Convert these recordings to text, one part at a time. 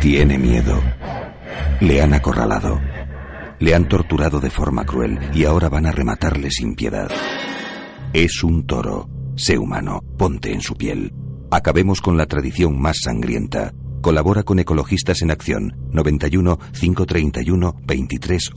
Tiene miedo. Le han acorralado. Le han torturado de forma cruel y ahora van a rematarle sin piedad. Es un toro. Sé humano. Ponte en su piel. Acabemos con la tradición más sangrienta. Colabora con Ecologistas en Acción 91 531 23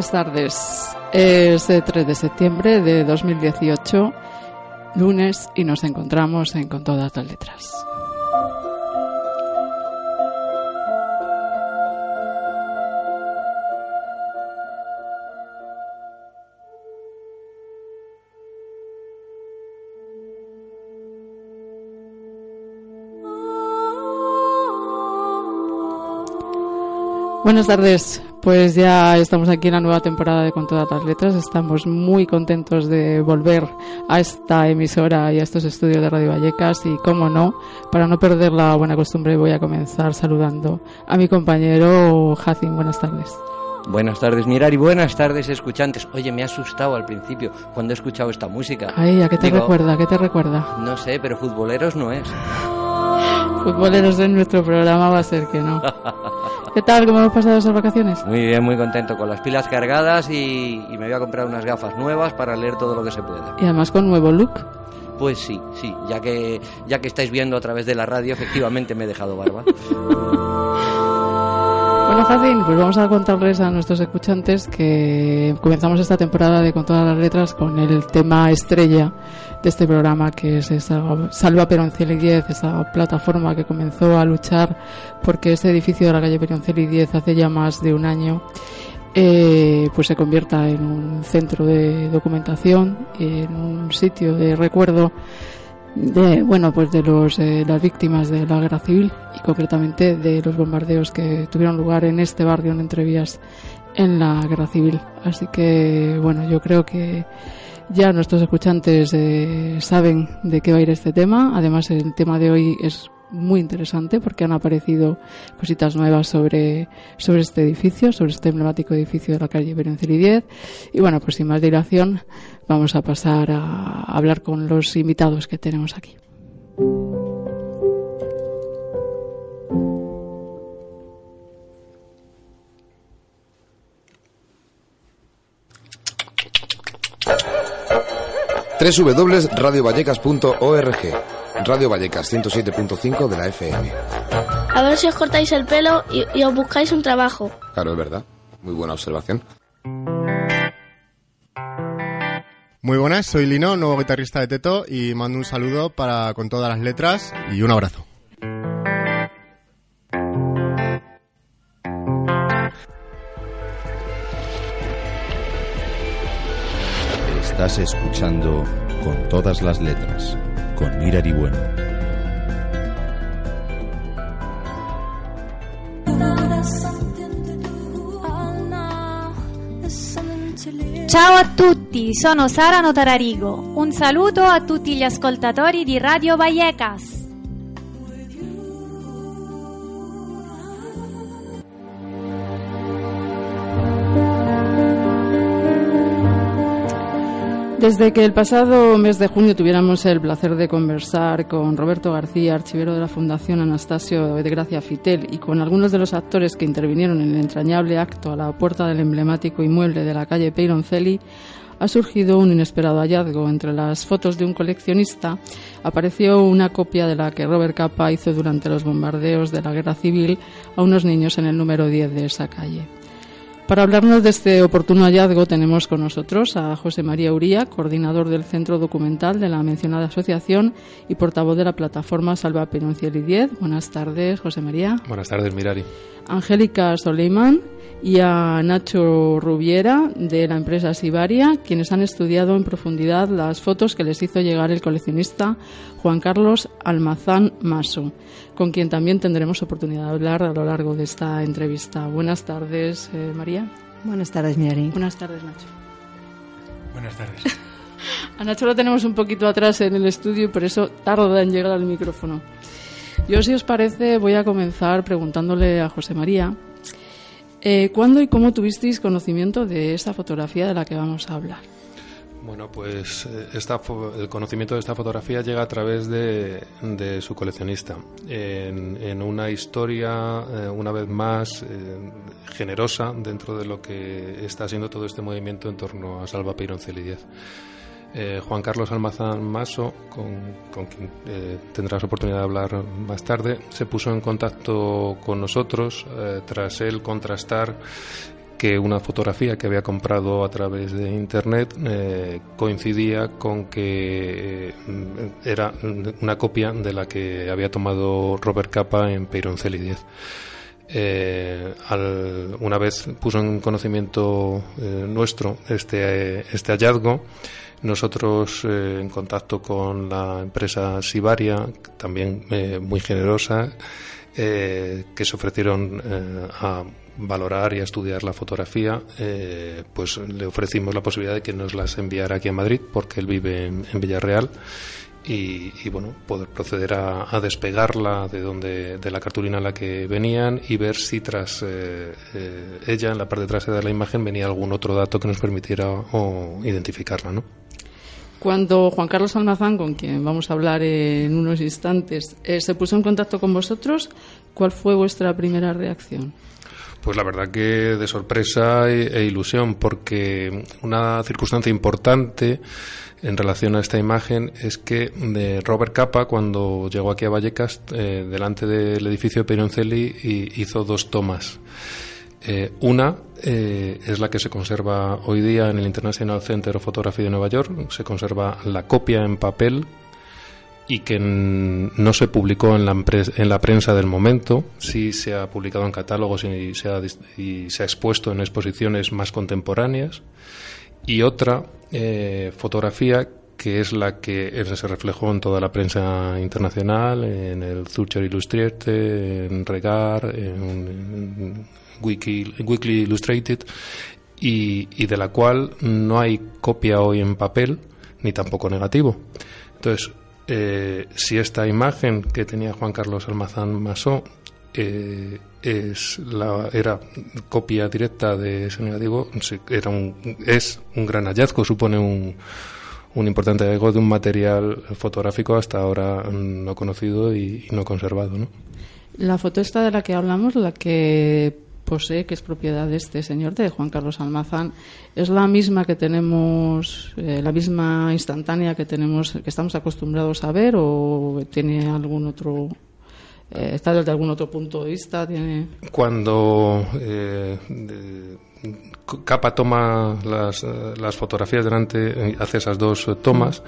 Buenas tardes. Es el 3 de septiembre de 2018, lunes, y nos encontramos en Con todas las letras. Buenas tardes. Pues ya estamos aquí en la nueva temporada de Con todas las letras. Estamos muy contentos de volver a esta emisora y a estos estudios de Radio Vallecas y, como no, para no perder la buena costumbre, voy a comenzar saludando a mi compañero Jacin. Buenas tardes. Buenas tardes, Mirar, y buenas tardes, escuchantes. Oye, me ha asustado al principio cuando he escuchado esta música. Ay, ¿a qué te Digo, recuerda? ¿A qué te recuerda? No sé, pero futboleros no es. Futboleros en nuestro programa va a ser que no. ¿Qué tal? ¿Cómo hemos pasado esas vacaciones? Muy bien, muy contento, con las pilas cargadas y, y me voy a comprar unas gafas nuevas para leer todo lo que se pueda. Y además con nuevo look. Pues sí, sí, ya que, ya que estáis viendo a través de la radio, efectivamente me he dejado barba. Jacín, pues vamos a contarles a nuestros escuchantes que comenzamos esta temporada de Con todas las letras con el tema estrella de este programa, que es esa Salva Peroncel y 10, esa plataforma que comenzó a luchar porque este edificio de la calle Peroncel y 10 hace ya más de un año eh, pues se convierta en un centro de documentación, en un sitio de recuerdo de bueno pues de los eh, las víctimas de la guerra civil y concretamente de los bombardeos que tuvieron lugar en este barrio en Entrevías en la guerra civil. Así que bueno yo creo que ya nuestros escuchantes eh, saben de qué va a ir este tema. Además el tema de hoy es muy interesante porque han aparecido cositas nuevas sobre, sobre este edificio, sobre este emblemático edificio de la calle Berencel y 10. Y bueno, pues sin más dilación, vamos a pasar a hablar con los invitados que tenemos aquí. www.radiovallecas.org Radio Vallecas 107.5 de la FM. A ver si os cortáis el pelo y, y os buscáis un trabajo. Claro, es verdad. Muy buena observación. Muy buenas, soy Lino, nuevo guitarrista de Teto y mando un saludo para con todas las letras y un abrazo. Estás escuchando con todas las letras, con Mirari Bueno. Ciao a tutti, sono Sara Notararigo. Un saluto a tutti gli ascoltatori di Radio Vallecas. Desde que el pasado mes de junio tuviéramos el placer de conversar con Roberto García, archivero de la Fundación Anastasio de Gracia Fitel, y con algunos de los actores que intervinieron en el entrañable acto a la puerta del emblemático inmueble de la calle Peyroncelli, ha surgido un inesperado hallazgo. Entre las fotos de un coleccionista apareció una copia de la que Robert Capa hizo durante los bombardeos de la Guerra Civil a unos niños en el número 10 de esa calle. Para hablarnos de este oportuno hallazgo tenemos con nosotros a José María Uría, coordinador del Centro Documental de la mencionada asociación y portavoz de la plataforma Salva Peronciel 10. Buenas tardes, José María. Buenas tardes, Mirari. Angélica Soleiman y a Nacho Rubiera de la empresa Sibaria, quienes han estudiado en profundidad las fotos que les hizo llegar el coleccionista Juan Carlos Almazán Maso, con quien también tendremos oportunidad de hablar a lo largo de esta entrevista. Buenas tardes, eh, María. Buenas tardes, Miri. Buenas tardes, Nacho. Buenas tardes. a Nacho lo tenemos un poquito atrás en el estudio y por eso tarda en llegar al micrófono. Yo, si os parece, voy a comenzar preguntándole a José María eh, ¿Cuándo y cómo tuvisteis conocimiento de esta fotografía de la que vamos a hablar? Bueno, pues eh, esta, el conocimiento de esta fotografía llega a través de, su coleccionista, en, una historia, eh, una vez más, generosa dentro de lo que está haciendo todo este movimiento en torno a Salva Peironcel y eh, Juan Carlos Almazán Maso, con, quien eh, tendrás oportunidad de hablar más tarde, se puso en contacto con nosotros eh, tras él contrastar que una fotografía que había comprado a través de internet coincidía con que era una copia de la que había tomado Robert Capa en Peyronceli 10. una vez puso en conocimiento nuestro este, este hallazgo, nosotros, eh, en contacto con la empresa Sibaria, también eh, muy generosa, eh, que se ofrecieron a valorar y a estudiar la fotografía, pues le ofrecimos la posibilidad de que nos las enviara aquí a Madrid, porque él vive en, Villarreal. Y, bueno poder proceder a, despegarla de donde de la cartulina en la que venían y ver si tras ella en la parte trasera de la imagen venía algún otro dato que nos permitiera identificarla no cuando Juan Carlos Almazán, con quien vamos a hablar en unos instantes, eh, se puso en contacto con vosotros, ¿cuál fue vuestra primera reacción? Pues la verdad que de sorpresa e, ilusión, porque una circunstancia importante en relación a esta imagen es que de Robert Capa, cuando llegó aquí a Vallecas, eh, delante del edificio de Peroncelli, hizo dos tomas. Eh, una eh, es la que se conserva hoy día en el International Center of Photography de Nueva York. Se conserva la copia en papel y que no se publicó en la, en la prensa del momento. Sí se ha publicado en catálogos y se ha, y se ha expuesto en exposiciones más contemporáneas. Y otra eh, fotografía que es la que se reflejó en toda la prensa internacional, en el Zürcher Illustrierte, en Regar, en Weekly Illustrated, y, de la cual no hay copia hoy en papel ni tampoco negativo. Entonces, eh, si esta imagen que tenía Juan Carlos Almazán Masó eh, es la, era copia directa de ese negativo, es un gran hallazgo, supone un, un importante hallazgo de un material fotográfico hasta ahora no conocido y, y no conservado. ¿no? La foto esta de la que hablamos, la que posee, que es propiedad de este señor, de Juan Carlos Almazán, es la misma que tenemos, eh, la misma instantánea que tenemos, que estamos acostumbrados a ver, o tiene algún otro eh, está desde algún otro punto de vista tiene cuando eh, Capa toma las, las fotografías delante hace esas dos tomas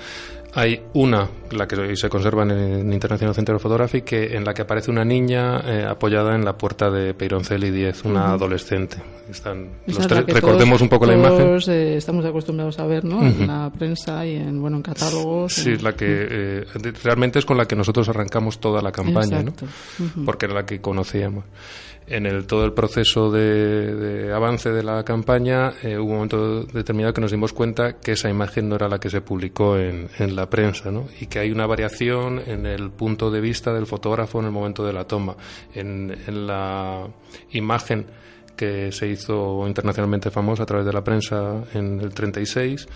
hay una, la que se conserva en el International Center of Photography, que, en la que aparece una niña eh, apoyada en la puerta de Peironcelli 10, una adolescente. Están recordemos un poco la imagen. Eh, estamos acostumbrados a ver ¿no? en la prensa y en, bueno, en catálogos. Sí, la que eh, realmente es con la que nosotros arrancamos toda la campaña, ¿no? porque era la que conocíamos en el, todo el proceso de, avance de la campaña eh, hubo un momento determinado que nos dimos cuenta que esa imagen no era la que se publicó en, en, la prensa ¿no? y que hay una variación en el punto de vista del fotógrafo en el momento de la toma. En, en la imagen que se hizo internacionalmente famosa a través de la prensa en el 36,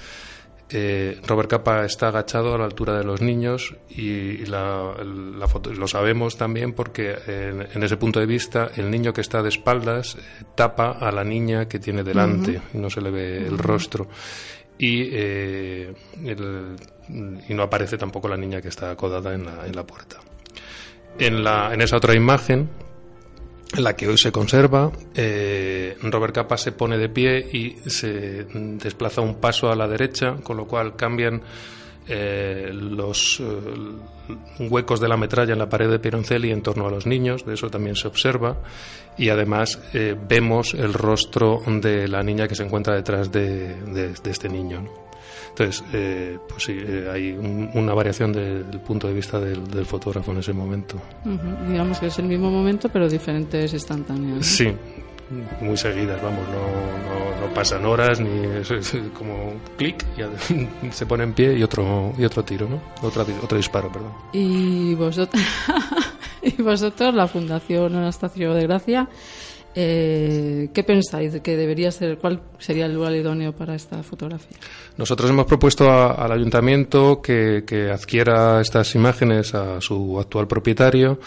eh, Robert Capa está agachado a la altura de los niños y, la, foto, lo sabemos también porque en, ese punto de vista el niño que está de espaldas eh, tapa a la niña que tiene delante y no se le ve el rostro. Y, eh, y no aparece tampoco la niña que está acodada en la, en la puerta. En, la, en esa otra imagen la que hoy se conserva. Eh, Robert Capa se pone de pie y se desplaza un paso a la derecha, con lo cual cambian eh, los eh, huecos de la metralla en la pared de Pironcelli en torno a los niños, de eso también se observa, y además vemos el rostro de la niña que se encuentra detrás de, de este niño. Entonces, eh, pues sí, eh, hay una variación del punto de vista del, fotógrafo en ese momento. Digamos que es el mismo momento, pero diferentes instantáneas. Sí, muy seguidas, vamos, no, no, pasan horas, ni es, como clic, y se pone en pie y otro, y otro tiro, ¿no? Otro, otro disparo, perdón. Y vosotros, y vosotros la Fundación Anastasio de Gracia, eh, ¿Qué pensáis de que debería ser, cuál sería el lugar idóneo para esta fotografía? Nosotros hemos propuesto al ayuntamiento que, adquiera estas imágenes a su actual propietario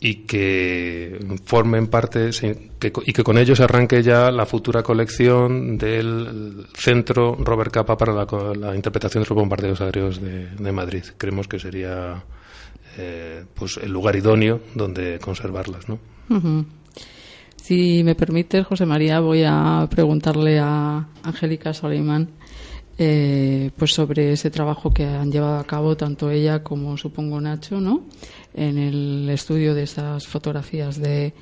y que formen parte y que con ellos arranque ya la futura colección del Centro Robert Capa para la, interpretación de los bombardeos aéreos de, Madrid. Creemos que sería eh, pues el lugar idóneo donde conservarlas, ¿no? Si me permite, José María, voy a preguntarle a Angélica Soleiman eh, pues sobre ese trabajo que han llevado a cabo tanto ella como supongo Nacho, ¿no? En el estudio de esas fotografías de,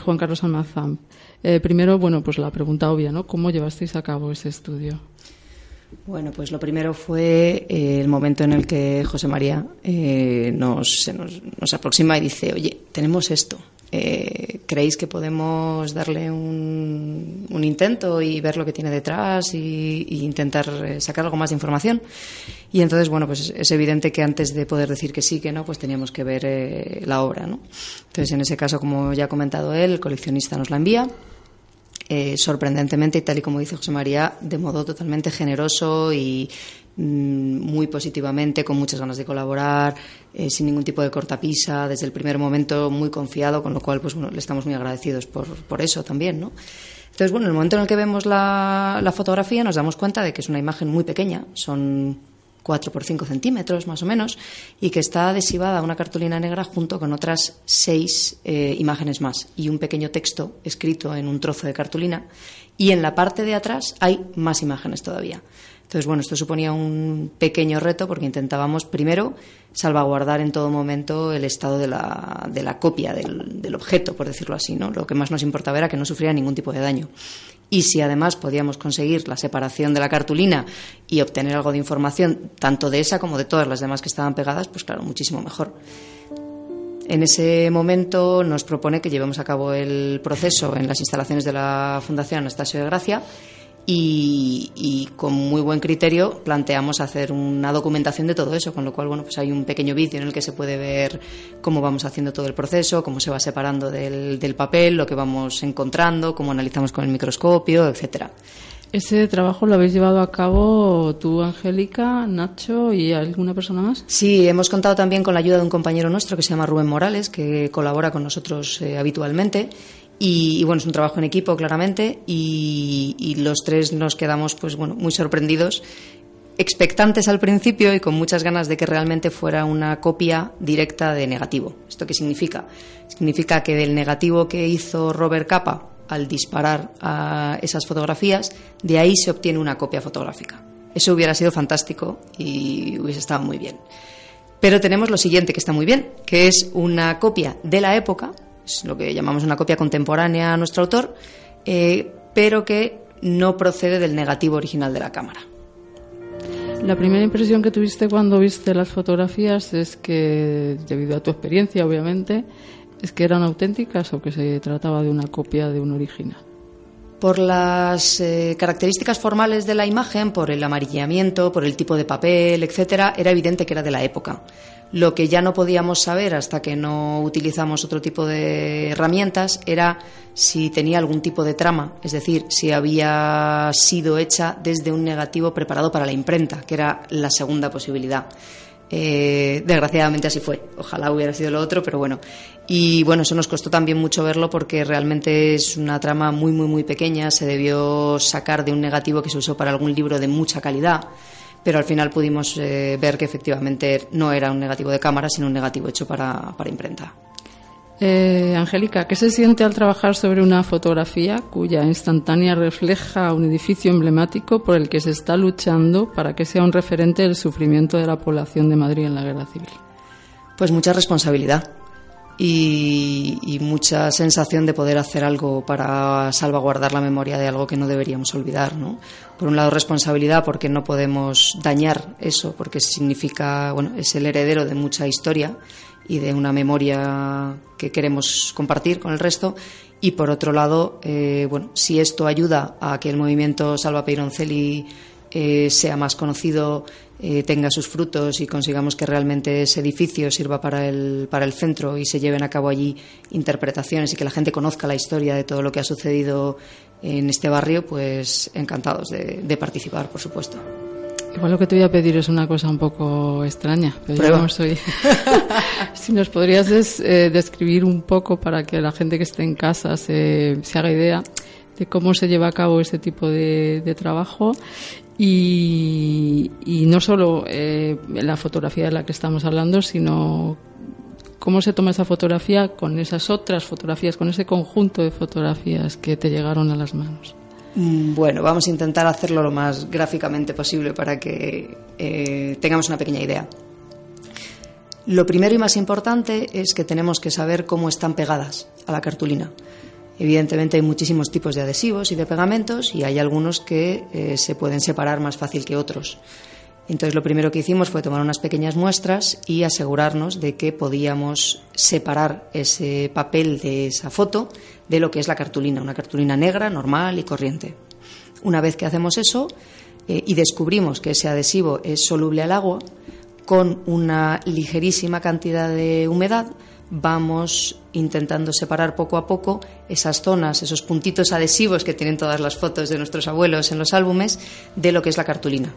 Juan Carlos Almazán. Eh, primero, bueno, pues la pregunta obvia, ¿no? ¿Cómo llevasteis a cabo ese estudio? Bueno, pues lo primero fue eh, el momento en el que José María nos, nos, aproxima y dice, oye, tenemos esto, eh, ¿creéis que podemos darle un, intento y ver lo que tiene detrás y, intentar eh, sacar algo más de información? Y entonces, bueno, pues es evidente que antes de poder decir que sí, que no, pues teníamos que ver eh, la obra, ¿no? Entonces, en ese caso, como ya ha comentado él, el coleccionista nos la envía. Sorprendentemente, y tal y como dice José María, de modo totalmente generoso y Mm, muy positivamente, con muchas ganas de colaborar, eh, sin ningún tipo de cortapisa, desde el primer momento muy confiado, con lo cual pues bueno, le estamos muy agradecidos por, por eso también, ¿no? Entonces, bueno, en el momento en el que vemos la, la fotografía nos damos cuenta de que es una imagen muy pequeña, son 4 por 5 centímetros más o menos, y que está adhesivada a una cartulina negra junto con otras seis eh, imágenes más y un pequeño texto escrito en un trozo de cartulina. Y en la parte de atrás hay más imágenes todavía. Entonces, bueno, esto suponía un pequeño reto porque intentábamos primero salvaguardar en todo momento el estado de la, de la copia del, del, objeto, por decirlo así, ¿no? Lo que más nos importaba era que no sufriera ningún tipo de daño. Y si además podíamos conseguir la separación de la cartulina y obtener algo de información, tanto de esa como de todas las demás que estaban pegadas, pues claro, muchísimo mejor. En ese momento nos propone que llevemos a cabo el proceso en las instalaciones de la Fundación Anastasio de Gracia y, con muy buen criterio planteamos hacer una documentación de todo eso, con lo cual bueno pues hay un pequeño vídeo en el que se puede ver cómo vamos haciendo todo el proceso, cómo se va separando del, del papel, lo que vamos encontrando, cómo analizamos con el microscopio, etcétera. ¿Ese trabajo lo habéis llevado a cabo tú, Angélica, Nacho y alguna persona más? Sí, hemos contado también con la ayuda de un compañero nuestro que se llama Rubén Morales, que colabora con nosotros eh, habitualmente y, bueno, es un trabajo en equipo, claramente, y, los tres nos quedamos pues bueno, muy sorprendidos, expectantes al principio y con muchas ganas de que realmente fuera una copia directa de negativo. ¿Esto qué significa? Significa que del negativo que hizo Robert Capa al disparar a esas fotografías, de ahí se obtiene una copia fotográfica. Eso hubiera sido fantástico y hubiese estado muy bien. Pero tenemos lo siguiente que está muy bien, que es una copia de la época, es lo que llamamos una copia contemporánea a nuestro autor, eh, pero que no procede del negativo original de la cámara. La primera impresión que tuviste cuando viste las fotografías es que, debido a tu experiencia, obviamente, es que eran auténticas o que se trataba de una copia de un original. Por las eh, características formales de la imagen, por el amarillamiento, por el tipo de papel, etcétera, era evidente que era de la época. Lo que ya no podíamos saber hasta que no utilizamos otro tipo de herramientas era si tenía algún tipo de trama, es decir, si había sido hecha desde un negativo preparado para la imprenta, que era la segunda posibilidad. Eh, desgraciadamente así fue. Ojalá hubiera sido lo otro, pero bueno. Y bueno, eso nos costó también mucho verlo porque realmente es una trama muy, muy, muy pequeña. Se debió sacar de un negativo que se usó para algún libro de mucha calidad, pero al final pudimos eh, ver que efectivamente no era un negativo de cámara, sino un negativo hecho para, para imprenta. Eh, Angélica, ¿qué se siente al trabajar sobre una fotografía cuya instantánea refleja un edificio emblemático por el que se está luchando para que sea un referente del sufrimiento de la población de Madrid en la guerra civil? Pues mucha responsabilidad y, mucha sensación de poder hacer algo para salvaguardar la memoria de algo que no deberíamos olvidar. ¿no? Por un lado, responsabilidad porque no podemos dañar eso, porque significa, bueno, es el heredero de mucha historia y de una memoria que queremos compartir con el resto. Y por otro lado, eh, bueno, si esto ayuda a que el movimiento Salva Peironcelli eh, sea más conocido, eh, tenga sus frutos y consigamos que realmente ese edificio sirva para el, para el centro y se lleven a cabo allí interpretaciones y que la gente conozca la historia de todo lo que ha sucedido en este barrio, pues encantados de participar, por supuesto. Igual lo que te voy a pedir es una cosa un poco extraña. Pero si nos podrías eh, describir un poco para que la gente que esté en casa se, haga idea de cómo se lleva a cabo ese tipo de, trabajo y, no solo eh, la fotografía de la que estamos hablando, sino cómo se toma esa fotografía con esas otras fotografías, con ese conjunto de fotografías que te llegaron a las manos. Mm, bueno, vamos a intentar hacerlo lo más gráficamente posible para que eh, tengamos una pequeña idea. Lo primero y más importante es que tenemos que saber cómo están pegadas a la cartulina. Evidentemente hay muchísimos tipos de adhesivos y de pegamentos y hay algunos que eh, se pueden separar más fácil que otros. Entonces lo primero que hicimos fue tomar unas pequeñas muestras y asegurarnos de que podíamos separar ese papel de esa foto de lo que es la cartulina, una cartulina negra, normal y corriente. Una vez que hacemos eso eh, y descubrimos que ese adhesivo es soluble al agua, con una ligerísima cantidad de humedad, vamos intentando separar poco a poco esas zonas, esos puntitos adhesivos que tienen todas las fotos de nuestros abuelos en los álbumes, de lo que es la cartulina.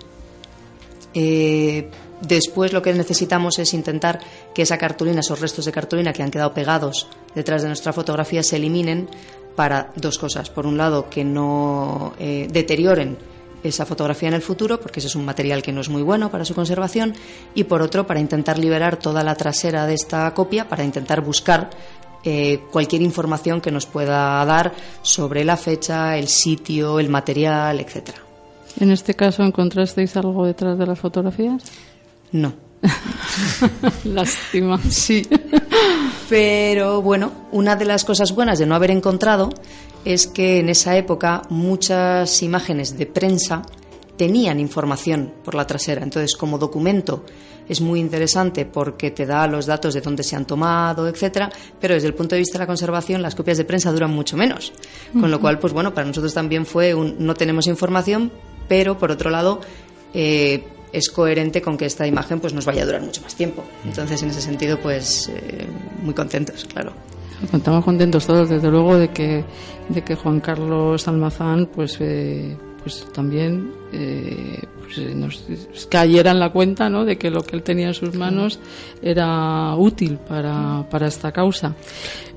Eh, después lo que necesitamos es intentar que esa cartulina, esos restos de cartulina que han quedado pegados detrás de nuestra fotografía se eliminen para dos cosas. Por un lado, que no eh, deterioren esa fotografía en el futuro, porque ese es un material que no es muy bueno para su conservación, y por otro, para intentar liberar toda la trasera de esta copia, para intentar buscar eh, cualquier información que nos pueda dar sobre la fecha, el sitio, el material, etcétera. ¿En este caso encontrasteis algo detrás de las fotografías? No. Lástima. Sí. Pero bueno, una de las cosas buenas de no haber encontrado es que en esa época muchas imágenes de prensa tenían información por la trasera. Entonces, como documento es muy interesante porque te da los datos de dónde se han tomado, etcétera, pero desde el punto de vista de la conservación las copias de prensa duran mucho menos. Con lo cual, pues bueno, para nosotros también fue un no tenemos información, pero por otro lado eh, es coherente con que esta imagen pues nos vaya a durar mucho más tiempo. Entonces, en ese sentido, pues eh, muy contentos, claro. Estamos contentos todos, desde luego, de que, de que Juan Carlos Almazán, pues, eh, pues también pues, nos cayera en la cuenta ¿no? de que lo que él tenía en sus manos era útil para, para esta causa.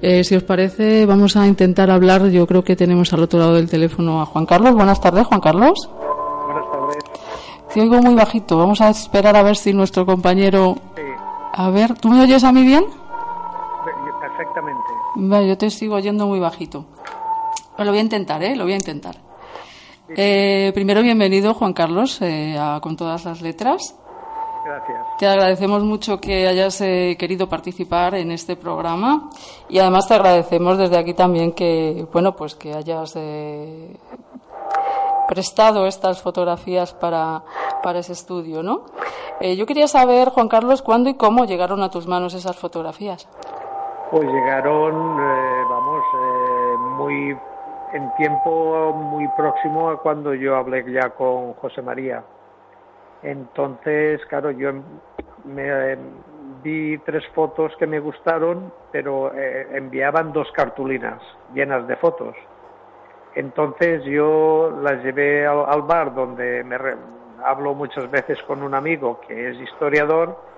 si os parece, vamos a intentar hablar. Yo creo que tenemos al otro lado del teléfono a Juan Carlos. Buenas tardes, Juan Carlos. Te oigo muy bajito. Vamos a esperar a ver si nuestro compañero. A ver, ¿tú me oyes a mí bien? Perfectamente. Vale, yo te sigo oyendo muy bajito. lo voy a intentar, ¿eh? Lo voy a intentar. Eh, primero, bienvenido, Juan Carlos, eh, con todas las letras. Gracias. Te agradecemos mucho que hayas eh, querido participar en este programa y además te agradecemos desde aquí también que, bueno, pues que hayas prestado estas fotografías para, para ese estudio, ¿no? Eh, yo quería saber, Juan Carlos, cuándo y cómo llegaron a tus manos esas fotografías. Pues llegaron, eh, vamos, eh, muy en tiempo muy próximo a cuando yo hablé ya con José María. Entonces, claro, yo me vi tres fotos que me gustaron, pero eh, enviaban dos cartulinas llenas de fotos. Entonces yo las llevé al, bar donde me hablo muchas veces con un amigo que es historiador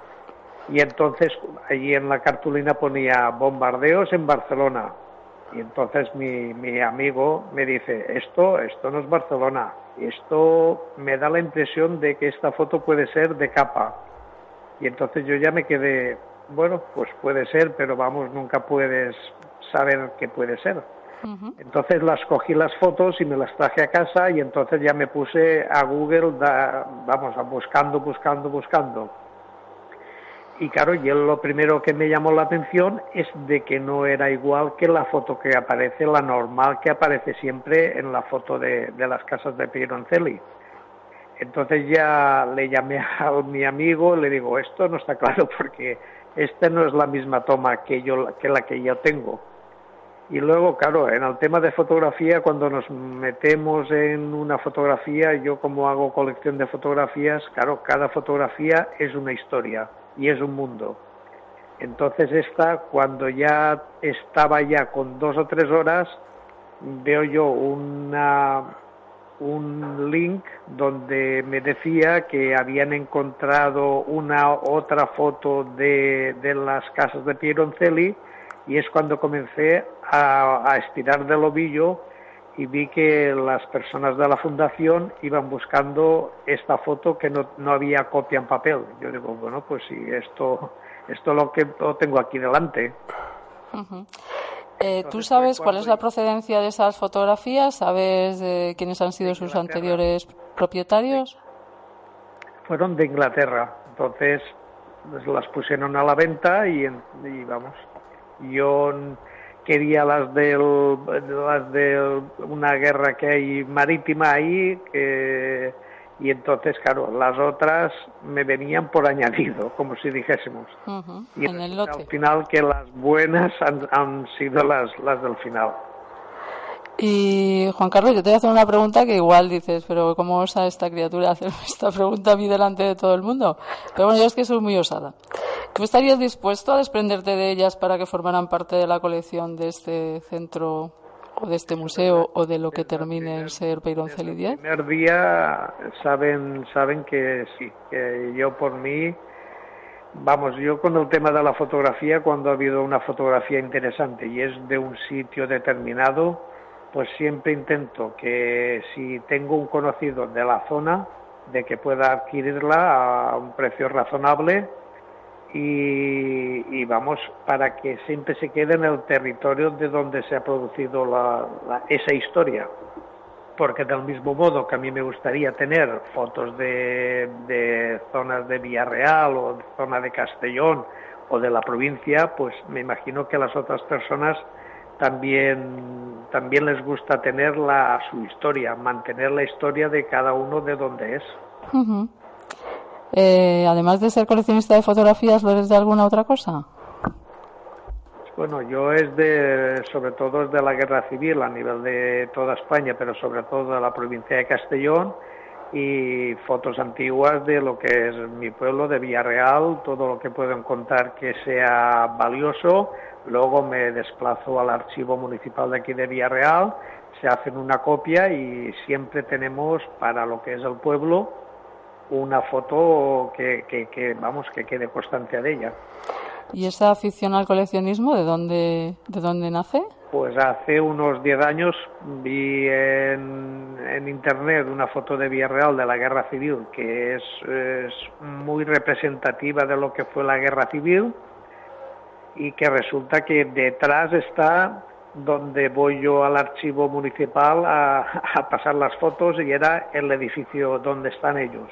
y entonces allí en la cartulina ponía bombardeos en Barcelona. Y entonces mi, mi amigo me dice, esto, esto no es Barcelona, esto me da la impresión de que esta foto puede ser de capa. Y entonces yo ya me quedé, bueno, pues puede ser, pero vamos, nunca puedes saber qué puede ser. Entonces las cogí las fotos y me las traje a casa y entonces ya me puse a Google, vamos, a buscando, buscando, buscando. Y claro, y lo primero que me llamó la atención es de que no era igual que la foto que aparece, la normal que aparece siempre en la foto de, de las casas de Pironcelli. Entonces ya le llamé a mi amigo, le digo, esto no está claro porque esta no es la misma toma que, yo, que la que yo tengo. Y luego, claro, en el tema de fotografía, cuando nos metemos en una fotografía, yo como hago colección de fotografías, claro, cada fotografía es una historia y es un mundo. Entonces esta, cuando ya estaba ya con dos o tres horas, veo yo una, un link donde me decía que habían encontrado una otra foto de, de las casas de Pieroncelli y es cuando comencé a, estirar del ovillo y vi que las personas de la fundación iban buscando esta foto que no, no había copia en papel. Yo digo, bueno, pues si esto, esto lo que lo tengo aquí delante. Eh, ¿Tú sabes cuál es la procedencia de esas fotografías? ¿Sabes quiénes han sido sus anteriores propietarios? Fueron de Inglaterra, entonces pues, las pusieron a la venta y, y vamos, yo quería las de las de una guerra que hay marítima ahí que y entonces claro las otras me venían por añadido como si dijésemos. Y en el al final que las buenas han, han sido las las del final y Juan Carlos, yo te voy a hacer una pregunta que igual dices, pero ¿cómo osa esta criatura hacer esta pregunta a mí delante de todo el mundo? Pero bueno, yo es que soy muy osada. ¿Tú estarías dispuesto a desprenderte de ellas para que formaran parte de la colección de este centro o de este museo o de lo que termine en ser Peironcel y El primer día saben, saben que sí, que yo por mí, vamos, yo con el tema de la fotografía, cuando ha habido una fotografía interesante y es de un sitio determinado, pues siempre intento que si tengo un conocido de la zona, de que pueda adquirirla a un precio razonable y, vamos, para que siempre se quede en el territorio de donde se ha producido esa historia. Porque del mismo modo que a mí me gustaría tener fotos de, de zonas de Villarreal o de zona de Castellón o de la provincia, pues me imagino que las otras personas también, también les gusta tener la, su historia, mantener la historia de cada uno de donde es. eh, además de ser coleccionista de fotografías, ¿lo eres de alguna otra cosa? Bueno, yo es de, sobre todo es de la guerra civil a nivel de toda España, pero sobre todo de la provincia de Castellón y fotos antiguas de lo que es mi pueblo de Villarreal, todo lo que puedo encontrar que sea valioso, Luego me desplazo al archivo municipal de aquí de Villarreal, se hacen una copia y siempre tenemos para lo que es el pueblo una foto que, que, vamos que quede constancia de ella. ¿Y esa afición al coleccionismo de dónde, de dónde nace? Pues hace unos 10 años vi en, en, internet una foto de Villarreal de la Guerra Civil que es, es muy representativa de lo que fue la Guerra Civil y que resulta que detrás está donde voy yo al archivo municipal a, pasar las fotos y era el edificio donde están ellos.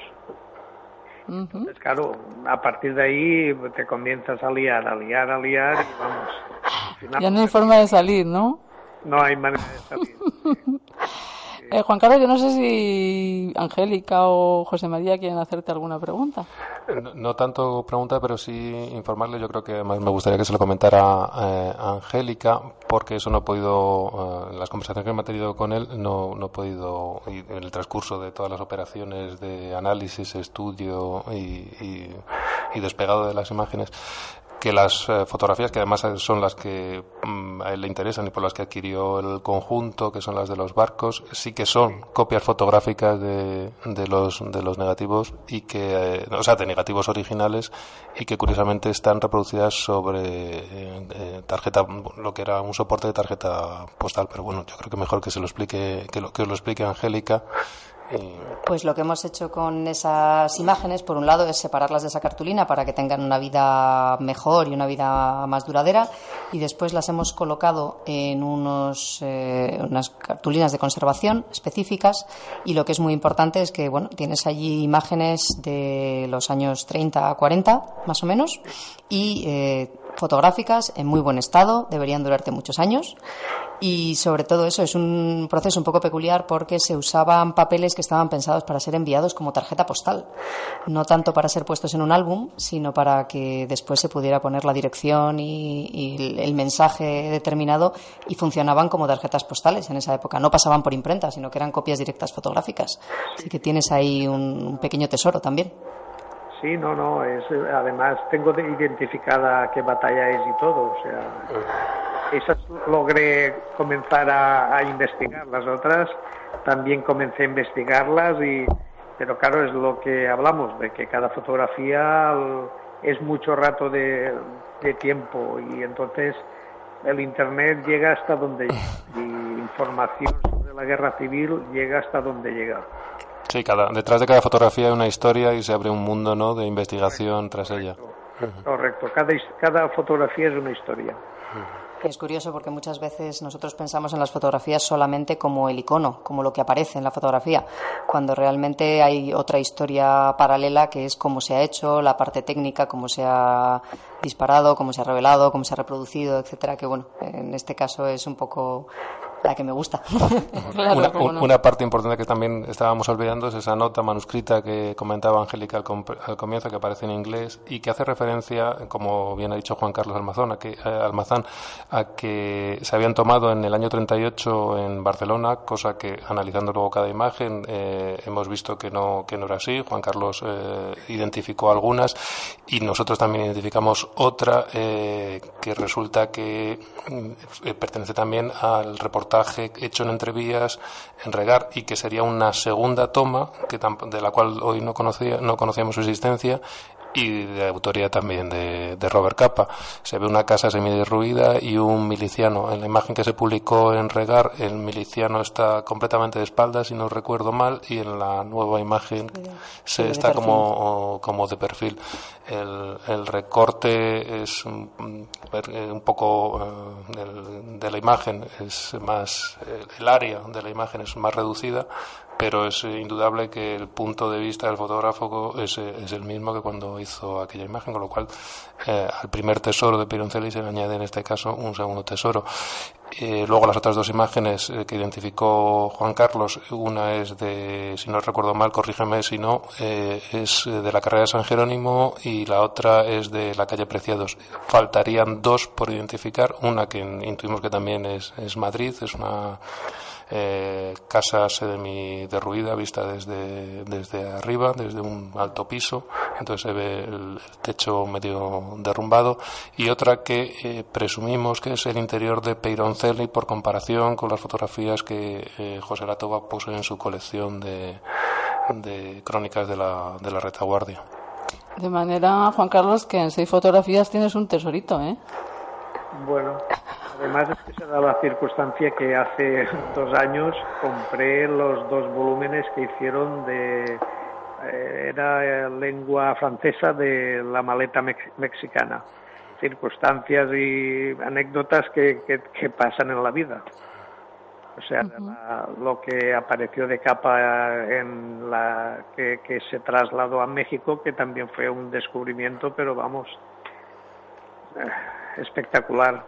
Entonces, claro, a partir de ahí te comienzas a liar, a liar, a liar y vamos. ya no hay forma de salir, ¿no? No hay manera de salir. Eh, Juan Carlos, yo no sé si Angélica o José María quieren hacerte alguna pregunta. No, tanto pregunta, pero sí informarle. Yo creo que me gustaría que se lo comentara eh, a Angélica, porque eso no he podido, en las conversaciones que me he tenido con él, no, no he podido, en el transcurso de todas las operaciones de análisis, estudio y, y despegado de las imágenes, que las eh, fotografías, que además son las que mm, a él le interesan y por las que adquirió el conjunto, que son las de los barcos, sí que son copias fotográficas de, de los, de los negativos y que, eh, o sea, de negativos originales y que curiosamente están reproducidas sobre eh, tarjeta, lo que era un soporte de tarjeta postal. Pero bueno, yo creo que mejor que se lo explique, que, lo, que os lo explique Angélica pues lo que hemos hecho con esas imágenes, por un lado, es separarlas de esa cartulina para que tengan una vida mejor y una vida más duradera, y después las hemos colocado en unos, eh, unas cartulinas de conservación específicas, y lo que es muy importante es que, bueno, tienes allí imágenes de los años 30 a 40, más o menos, y eh, fotográficas en muy buen estado, deberían durarte muchos años y sobre todo eso es un proceso un poco peculiar porque se usaban papeles que estaban pensados para ser enviados como tarjeta postal, no tanto para ser puestos en un álbum, sino para que después se pudiera poner la dirección y, el mensaje determinado y funcionaban como tarjetas postales en esa época. No pasaban por imprenta, sino que eran copias directas fotográficas. Así que tienes ahí un, pequeño tesoro también. Sí, no, no, es, además tengo identificada qué batalla es y todo, o sea, esas logré comenzar a, investigar, las otras también comencé a investigarlas y pero claro es lo que hablamos de que cada fotografía es mucho rato de, tiempo y entonces el internet llega hasta donde y información sobre la guerra civil llega hasta donde llega. Sí, cada, detrás de cada fotografía hay una historia y se abre un mundo ¿no? de investigación tras ella. Correcto, cada, cada fotografía es una historia. Es curioso porque muchas veces nosotros pensamos en las fotografías solamente como el icono, como lo que aparece en la fotografía, cuando realmente hay otra historia paralela que es cómo se ha hecho, la parte técnica, cómo se ha disparado, cómo se ha revelado, cómo se ha reproducido, etcétera, que bueno, en este caso es un poco la que me gusta. una, parte importante que también estábamos olvidando es esa nota manuscrita que comentaba Angélica al, comienzo, que aparece en inglés y que hace referencia, como bien ha dicho Juan Carlos Almazón, a que, eh, Almazán, a que se habían tomado en el año 38 en Barcelona, cosa que analizando luego cada imagen eh, hemos visto que no, que no era así. Juan Carlos eh, identificó algunas y nosotros también identificamos otra que resulta que mm, pertenece también al reportaje hecho en entrevías en Regar y que sería una segunda toma que de la cual hoy no conocía no conocíamos su existencia y de autoría también de, Robert Capa. Se ve una casa semiderruida y un miliciano. En la imagen que se publicó en Regar, el miliciano está completamente de espaldas, si no recuerdo mal, y en la nueva imagen se está como, como de perfil. El, el recorte es un, un poco eh, de la imagen, es más, el área de la imagen es más reducida, pero es indudable que el punto de vista del fotógrafo es, el mismo que cuando hizo aquella imagen, con lo cual eh, al primer tesoro de Pironcelli se le añade en este caso un segundo tesoro. Eh, luego las otras dos imágenes eh, que identificó Juan Carlos, una es de, si no recuerdo mal, corrígeme si no, es de la carrera de San Jerónimo y la otra es de la calle Preciados. Faltarían dos por identificar, una que intuimos que también es Madrid, es una eh, casa semi derruida vista desde, desde arriba, desde un alto piso, entonces se ve el, techo medio derrumbado, y otra que eh, presumimos que es el interior de Peironcelli por comparación con las fotografías que eh, José Latova puso en su colección de, de crónicas de la, de la retaguardia. De manera, Juan Carlos, que en seis fotografías tienes un tesorito, ¿eh? Bueno, además es que se da la circunstancia que hace dos años compré los dos volúmenes que hicieron de eh, era lengua francesa de la maleta mexicana. Circunstancias y anécdotas que, que, pasan en la vida. O sea, lo que apareció de capa en la que, que se trasladó a México, que también fue un descubrimiento, pero vamos, eh, espectacular.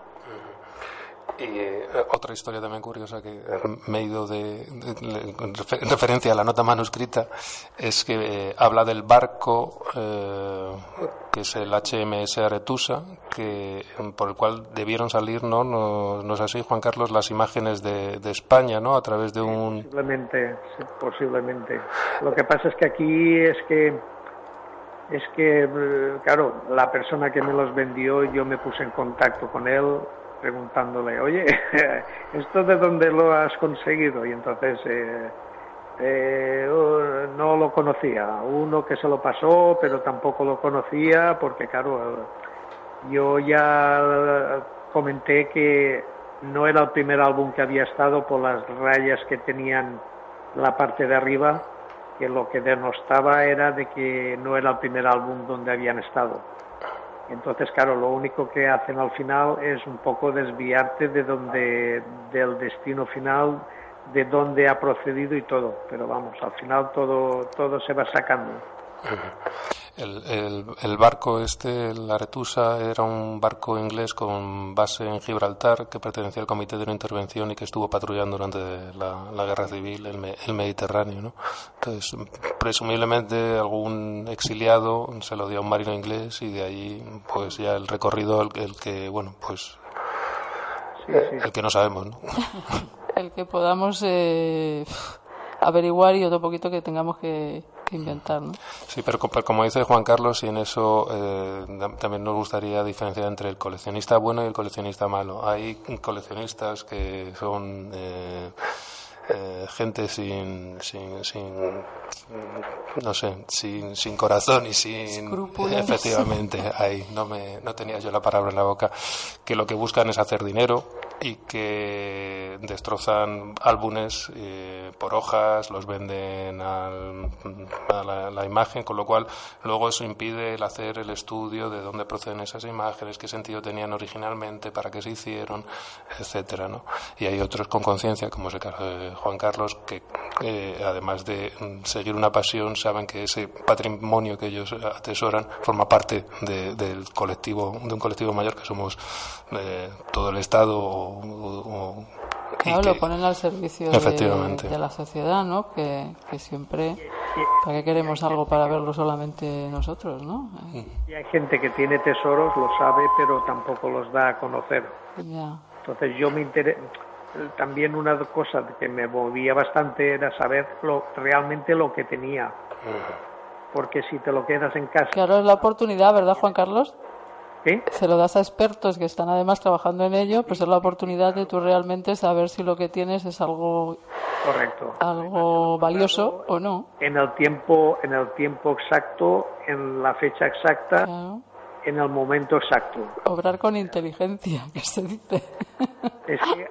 Y eh, otra historia también curiosa que me he ido de, en referencia a la nota manuscrita es que eh, habla del barco eh, que es el HMS Aretusa, que por el cual debieron salir, ¿no? No, es así, Juan Carlos, las imágenes de, España, ¿no? A través de un posiblemente, posiblemente. Lo que pasa es que aquí es que es que claro, la persona que me los vendió, yo me puse en contacto con él preguntándole, oye, ¿esto de dónde lo has conseguido? Y entonces eh, eh, oh, no lo conocía. Uno que se lo pasó, pero tampoco lo conocía porque, claro, yo ya comenté que no era el primer álbum que había estado por las rayas que tenían la parte de arriba, que lo que denostaba era de que no era el primer álbum donde habían estado. Entonces, claro, lo único que hacen al final es un poco desviarte de donde, del destino final, de dónde ha procedido y todo. Pero vamos, al final todo, todo se va sacando. El, el, barco este, la Aretusa, era un barco inglés con base en Gibraltar que pertenecía al Comité de una Intervención y que estuvo patrullando durante la, Guerra Civil el, el, Mediterráneo. ¿no? Entonces, presumiblemente algún exiliado se lo dio a un marino inglés y de ahí pues ya el recorrido el, el que, bueno, pues el que no sabemos. ¿no? el que podamos eh, averiguar y otro poquito que tengamos que inventar, ¿no? Sí, pero como dice Juan Carlos, y en eso eh, también nos gustaría diferenciar entre el coleccionista bueno y el coleccionista malo. Hay coleccionistas que son... Eh, eh, gente sin, sin, sin, no sé, sin, sin corazón y sin, efectivamente, ahí no me, no tenía yo la palabra en la boca, que lo que buscan es hacer dinero y que destrozan álbumes eh, por hojas, los venden al, a la, imagen, con lo cual luego eso impide el hacer el estudio de dónde proceden esas imágenes, qué sentido tenían originalmente, para qué se hicieron, etcétera, ¿no? Y hay otros con conciencia, como es el caso de Juan Carlos, que además de seguir una pasión, saben que ese patrimonio que ellos atesoran forma parte del colectivo, de un colectivo mayor que somos eh, todo el Estado o, Claro, lo ponen al servicio de, la sociedad, ¿no? Que, siempre, ¿para qué queremos algo para verlo solamente nosotros, no? Y hay gente que tiene tesoros, lo sabe, pero tampoco los da a conocer. Entonces yo me interesa también una cosa que me movía bastante era saber lo, realmente lo que tenía. Porque si te lo quedas en casa. Claro, es la oportunidad, ¿verdad, Juan Carlos? ¿Sí? Se lo das a expertos que están además trabajando en ello, pues es la oportunidad de tú realmente saber si lo que tienes es algo correcto, algo valioso o no. En el tiempo, en el tiempo exacto, en la fecha exacta en el momento exacto. Obrar con inteligencia, que se dice. Es que,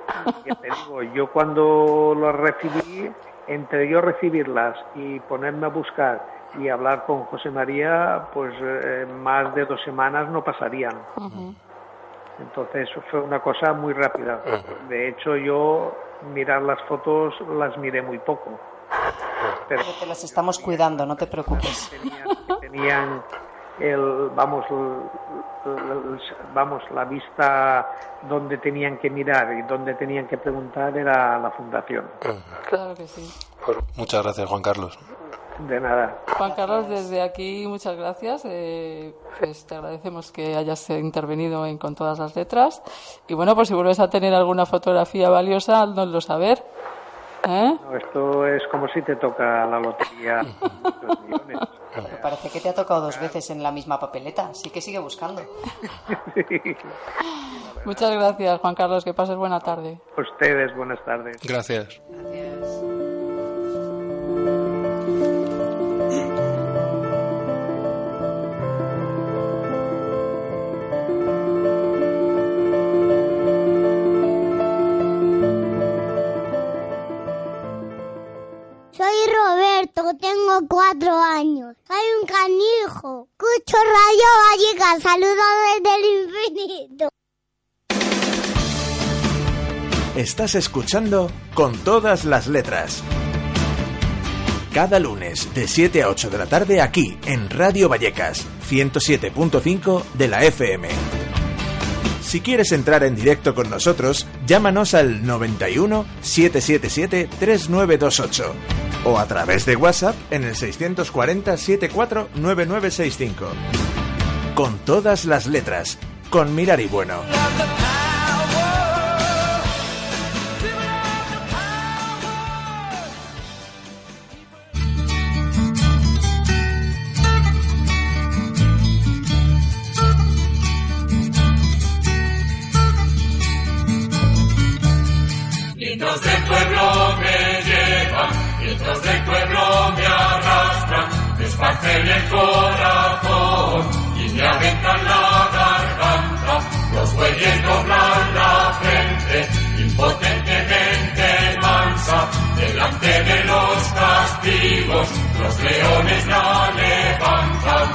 ya te digo, yo cuando lo recibí, entre yo recibirlas y ponerme a buscar y hablar con José María, pues eh, más de dos semanas no pasarían. Entonces fue una cosa muy rápida. De hecho, yo mirar las fotos las miré muy poco. Pero te las estamos cuidando, no te preocupes. tenían el vamos vamos la vista donde tenían que mirar y donde tenían que preguntar era la fundación claro que sí muchas gracias Juan Carlos de nada Juan Carlos desde aquí muchas gracias eh, pues te agradecemos que hayas intervenido en con todas las letras y bueno pues si vuelves a tener alguna fotografía valiosa haznoslo saber ¿Eh? esto es como si te toca la lotería. Parece que te ha tocado dos veces en la misma papeleta, así que sigue buscando. Muchas gracias, Juan Carlos. Que pases buena tarde. Ustedes, buenas tardes. Gracias. Tengo cuatro años. Soy un canijo. Escucho Radio Vallecas. Saludos desde el infinito. Estás escuchando con todas las letras. Cada lunes de 7 a 8 de la tarde aquí en Radio Vallecas, 107.5 de la FM. Si quieres entrar en directo con nosotros, llámanos al 91 777 3928 o a través de WhatsApp en el 640 74 9965. Con todas las letras, con Mirar y Bueno. Del pueblo me arrastran, desparcen el corazón y me aventan la garganta. Los bueyes doblan la frente, impotentemente mansa, delante de los castigos, los leones la levantan.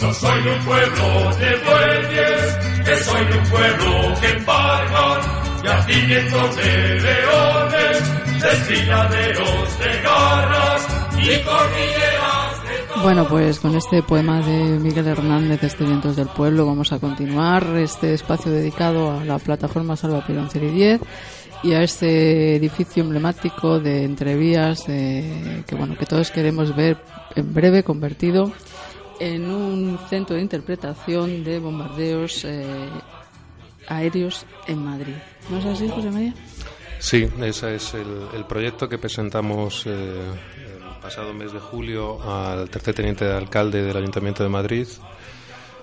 No soy un pueblo de bueyes, que soy un pueblo que embargan yacimientos de leones, desfiladeros de garras y cordilleras de Bueno, pues con este poema de Miguel Hernández, Este Vientos del Pueblo, vamos a continuar este espacio dedicado a la plataforma Salva Pironcel 10 y a este edificio emblemático de entrevías eh, que bueno que todos queremos ver en breve convertido en un centro de interpretación de bombardeos eh, aéreos en Madrid. ¿No es así, José María? Sí, ese es el, el proyecto que presentamos eh, el pasado mes de julio al tercer teniente de alcalde del Ayuntamiento de Madrid,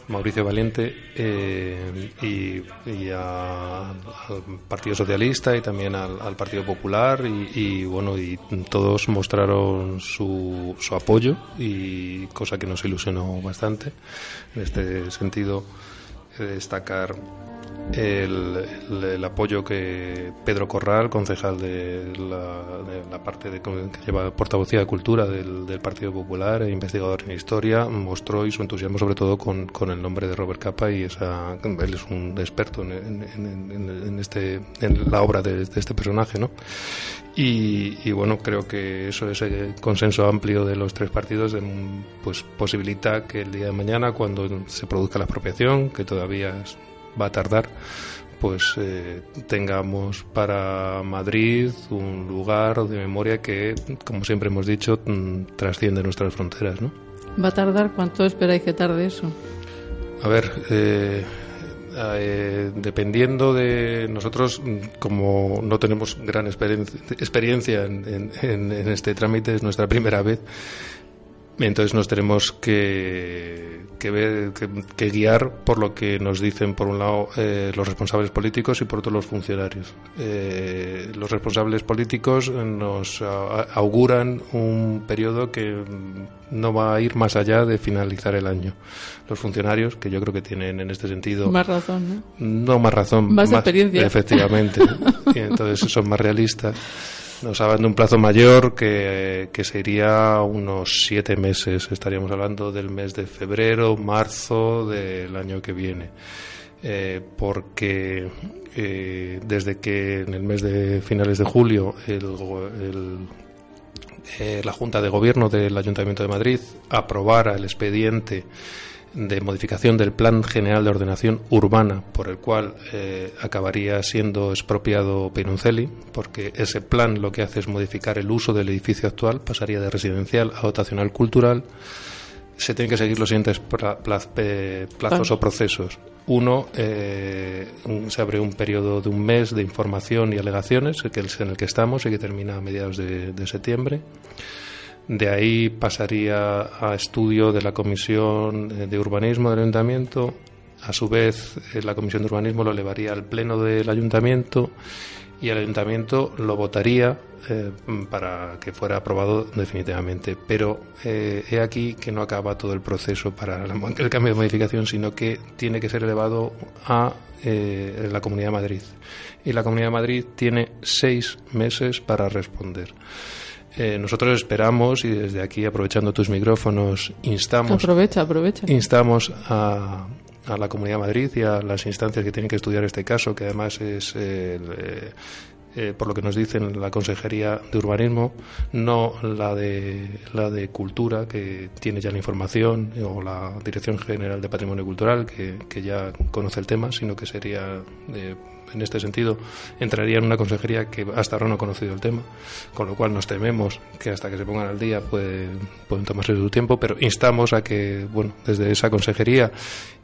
Mauricio Valiente, eh, y, al Partido Socialista y también al, Partido Popular y, y, bueno y todos mostraron su, su apoyo y cosa que nos ilusionó bastante. En este sentido, de destacar el, apoyo que Pedro Corral, concejal de la, parte de, que lleva portavocía de cultura del, Partido Popular e investigador en historia, mostró y su entusiasmo sobre todo con, el nombre de Robert Capa y esa, él es un experto en, este, en la obra de, este personaje, ¿no? Y, bueno, creo que eso, ese consenso amplio de los tres partidos em, pues posibilita que el día de mañana, cuando se produzca la expropiación, que todavía es- va a tardar, pues eh, tengamos para Madrid un lugar de memoria que, como siempre hemos dicho, mm, trasciende nuestras fronteras, ¿no? ¿Va a tardar? ¿Cuánto esperáis que tarde eso? A ver, eh, eh, dependiendo de nosotros, mm, como no tenemos gran experien- experiencia en, en- en- en este trámite, es nuestra primera vez, entonces nos tenemos que, que ver, que, que guiar por lo que nos dicen, por un lado, eh, los responsables políticos y por otro los funcionarios. Eh, los responsables políticos nos auguran un periodo que no va a ir más allá de finalizar el año. Los funcionarios, que yo creo que tienen en este sentido Más razón, ¿no? no más razón. Más experiencia. Efectivamente. y entonces son más realistas. Nos hablan de un plazo mayor que, que sería unos siete meses. Estaríamos hablando del mes de febrero, marzo del año que viene. Eh, porque eh, desde que en el mes de finales de julio el, el eh, la Junta de Gobierno del Ayuntamiento de Madrid aprobara el expediente de modificación del Plan General de Ordenación Urbana, por el cual eh, acabaría siendo expropiado Pinuncelli, porque ese plan lo que hace es modificar el uso del edificio actual, pasaría de residencial a dotacional cultural. Se tienen que seguir los siguientes pla- plaz- eh, plazos o procesos. Uno, eh, se abre un periodo de un mes de información y alegaciones, que es en el que estamos y que termina a mediados de, de septiembre. De ahí pasaría a estudio de la Comisión eh, de Urbanismo del Ayuntamiento. A su vez, eh, la Comisión de Urbanismo lo elevaría al Pleno del Ayuntamiento y el Ayuntamiento lo votaría eh, para que fuera aprobado definitivamente. Pero he aquí que no acaba todo el proceso para el cambio de modificación, sino que tiene que ser elevado a eh, la Comunidad de Madrid. Y la Comunidad de Madrid tiene seis meses para responder. Eh, nosotros esperamos y desde aquí, aprovechando tus micrófonos, instamos Aprovecha, aprovecha. instamos a, a la Comunidad de Madrid y a las instancias que tienen que estudiar este caso, que además es el, eh, eh, por lo que nos dicen la Consejería de Urbanismo, no la de, la de Cultura, que tiene ya la información, o la Dirección General de Patrimonio Cultural, que, que ya conoce el tema, sino que sería de en este sentido, entraría en una consejería que hasta ahora no ha conocido el tema, con lo cual nos tememos que hasta que se pongan al día pueden, pueden tomarse su tiempo, pero instamos a que, bueno, desde esa consejería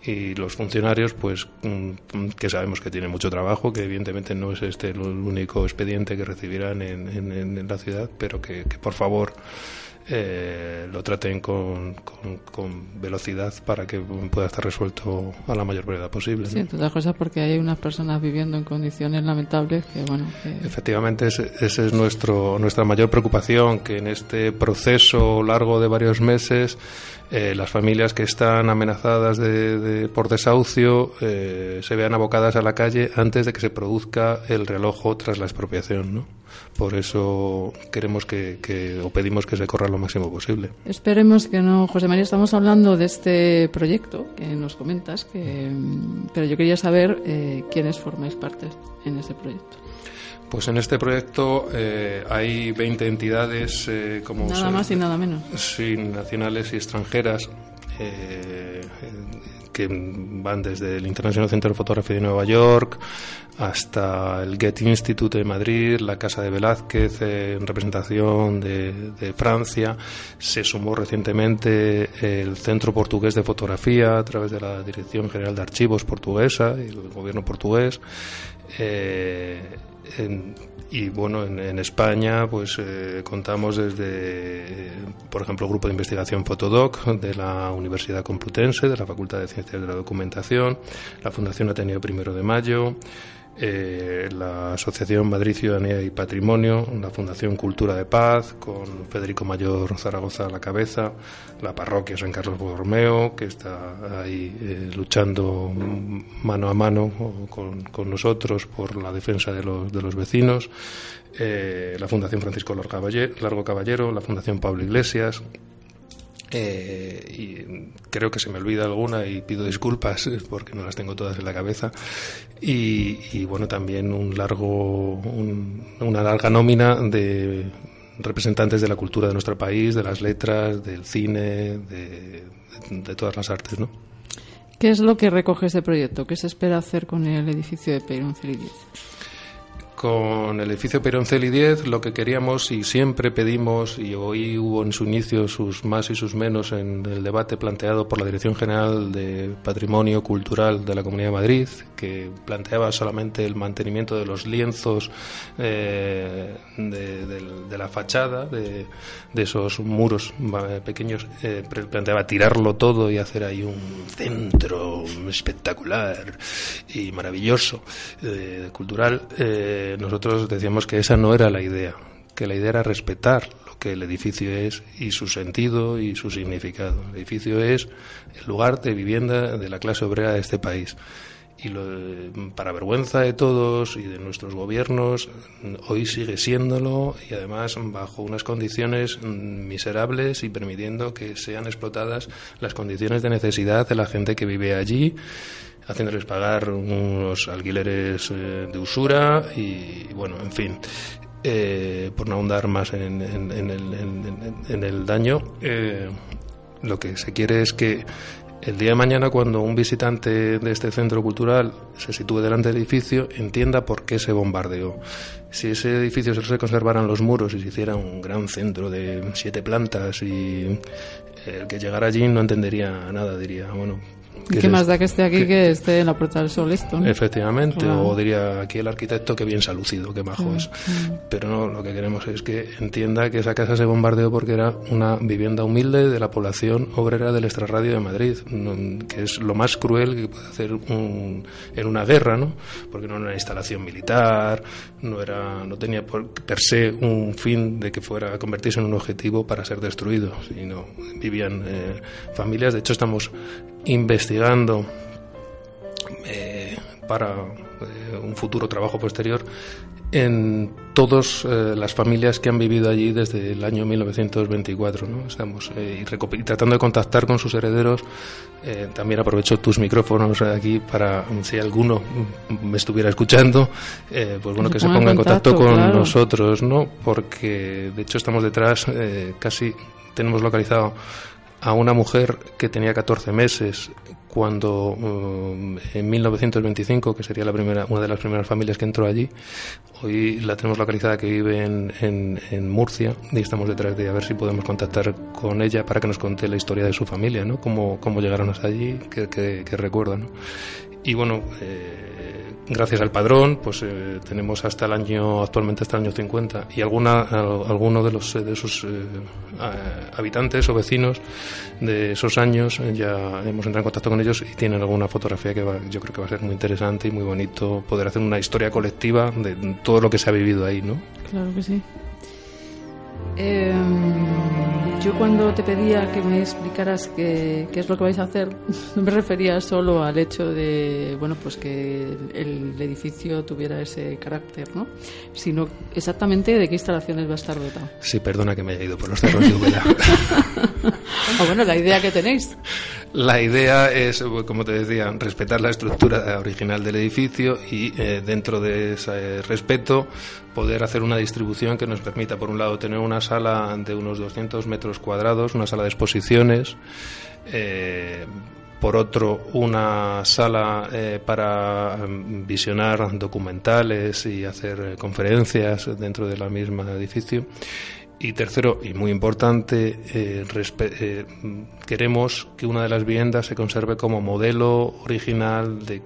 y los funcionarios, pues mm, que sabemos que tienen mucho trabajo, que evidentemente no es este el único expediente que recibirán en, en, la ciudad, pero que, que por favor eh, lo traten con, con, velocidad para que pueda estar resuelto a la mayor brevedad posible. Sí, entre otras cosas porque hay unas personas viviendo en condiciones lamentables que, bueno... Efectivamente, esa es nuestro, nuestra mayor preocupación, que en este proceso largo de varios meses eh, las familias que están amenazadas de, por desahucio eh, se vean abocadas a la calle antes de que se produzca el relojo tras la expropiación, ¿no? Por eso queremos que, o pedimos que se corra lo máximo posible. Esperemos que no, José María. Estamos hablando de este proyecto que nos comentas, que, pero yo quería saber eh, quiénes formáis parte en ese proyecto. Pues en este proyecto eh, hay 20 entidades eh, como nada más y nada menos. Sí, nacionales y extranjeras que van desde el International Center of Photography de Nueva York hasta el Getty Institute de Madrid, la Casa de Velázquez en representación de, Francia. Se sumó recientemente el Centro Portugués de Fotografía a través de la Dirección General de Archivos Portuguesa y el Gobierno portugués. Eh, y bueno, en, España pues eh, contamos desde, por ejemplo, el Grupo de Investigación Fotodoc de la Universidad Complutense, de la Facultad de Ciencias de la Documentación, la Fundación Ateneo Primero de Mayo, eh, la Asociación Madrid Ciudadanía y Patrimonio, la Fundación Cultura de Paz, con Federico Mayor Zaragoza a la cabeza, la Parroquia San Carlos Borromeo, que está ahí eh, luchando mano a mano con, nosotros por la defensa de los, de los vecinos, eh, la Fundación Francisco Largo Caballero, la Fundación Pablo Iglesias, eh, y creo que se me olvida alguna y pido disculpas porque no las tengo todas en la cabeza. Y, bueno, también un largo, una larga nómina de representantes de la cultura de nuestro país, de las letras, del cine, de, todas las artes, ¿no? ¿Qué es lo que recoge este proyecto? ¿Qué se espera hacer con el edificio de Peroncel con el edificio Peroncel y 10 lo que queríamos y siempre pedimos, y hoy hubo en su inicio sus más y sus menos en el debate planteado por la Dirección General de Patrimonio Cultural de la Comunidad de Madrid, que planteaba solamente el mantenimiento de los lienzos eh, de, la fachada, de, esos muros pequeños, eh, planteaba tirarlo todo y hacer ahí un centro espectacular y maravilloso eh, cultural nosotros decíamos que esa no era la idea, que la idea era respetar lo que el edificio es y su sentido y su significado. El edificio es el lugar de vivienda de la clase obrera de este país. Y para vergüenza de todos y de nuestros gobiernos, hoy sigue siéndolo y además bajo unas condiciones miserables y permitiendo que sean explotadas las condiciones de necesidad de la gente que vive allí haciéndoles pagar unos alquileres eh, de usura y, bueno, en fin. Eh, por no ahondar más en, el, daño, eh, lo que se quiere es que el día de mañana, cuando un visitante de este centro cultural se sitúe delante del edificio, entienda por qué se bombardeó. Si ese edificio se conservaran los muros y se hiciera un gran centro de siete plantas y el que llegara allí no entendería nada, diría, bueno, ¿Qué, más da que esté aquí que, esté en la Puerta del Sol esto? Efectivamente, o diría aquí el arquitecto que bien se ha lucido, que majo es. Pero no, lo que queremos es que entienda que esa casa se bombardeó porque era una vivienda humilde de la población obrera del extrarradio de Madrid, que es lo más cruel que puede hacer un, en una guerra, ¿no? Porque no era una instalación militar, no, era, no tenía por, per se un fin de que fuera a convertirse en un objetivo para ser destruido, sino vivían eh, familias. De hecho, estamos investigando eh, para eh, un futuro trabajo posterior en todas eh, las familias que han vivido allí desde el año 1924. ¿no? Estamos y, tratando de contactar con sus herederos. también aprovecho tus micrófonos aquí para, si alguno me estuviera escuchando, pues bueno, que se ponga en contacto, con nosotros, ¿no? porque de hecho estamos detrás, casi tenemos localizado a una mujer que tenía 14 meses cuando eh, en 1925, que sería la primera, una de las primeras familias que entró allí, hoy la tenemos localizada que vive en, en, Murcia y estamos detrás de a ver si podemos contactar con ella para que nos cuente la historia de su familia, ¿no? Cómo, cómo llegaron hasta allí, qué, qué, recuerdan. Y bueno, eh, gracias al padrón, pues eh, tenemos hasta el año, actualmente hasta el año 50, y alguna, alguno de, los, de esos eh, habitantes o vecinos de esos años eh, ya hemos entrado en contacto con ellos y tienen alguna fotografía que yo creo que va a ser muy interesante y muy bonito poder hacer una historia colectiva de todo lo que se ha vivido ahí, ¿no? Claro que sí. Em, yo cuando te pedía que me explicaras qué, qué, es lo que vais a hacer, no me refería solo al hecho de, bueno, pues que el, edificio tuviera ese carácter, ¿no? Sino exactamente de qué instalaciones va a estar dotado. Sí, perdona que me haya ido por los cerros de Úbeda. o bueno, la idea que tenéis. La idea es, como te decía, respetar la estructura original del edificio y eh, dentro de ese respeto poder hacer una distribución que nos permita, por un lado, tener una sala de unos 200 metros cuadrados, una sala de exposiciones, eh, por otro, una sala eh, para mm, visionar documentales y hacer conferencias dentro del mismo edificio y tercero, y muy importante, eh, eh, queremos que una de las viviendas se conserve como modelo original de,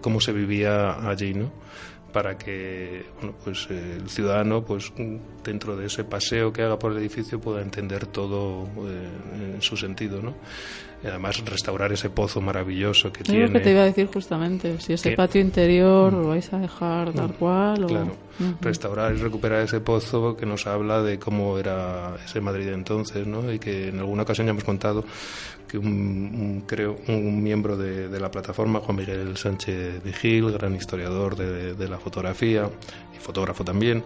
cómo se vivía allí, ¿no? para que bueno, pues, el ciudadano pues, dentro de ese paseo que haga por el edificio pueda entender todo eh, en su sentido. ¿no? Y además restaurar ese pozo maravilloso que tiene. Es lo que te iba a decir justamente, si ese patio interior lo vais a dejar tal mm, cual. O... Claro, restaurar y recuperar ese pozo que nos habla de cómo era ese Madrid entonces, ¿no? y que en alguna ocasión ya hemos contado que un, creo, un miembro de, la plataforma, Juan Miguel Sánchez Vigil, gran historiador de, la fotografía y fotógrafo también,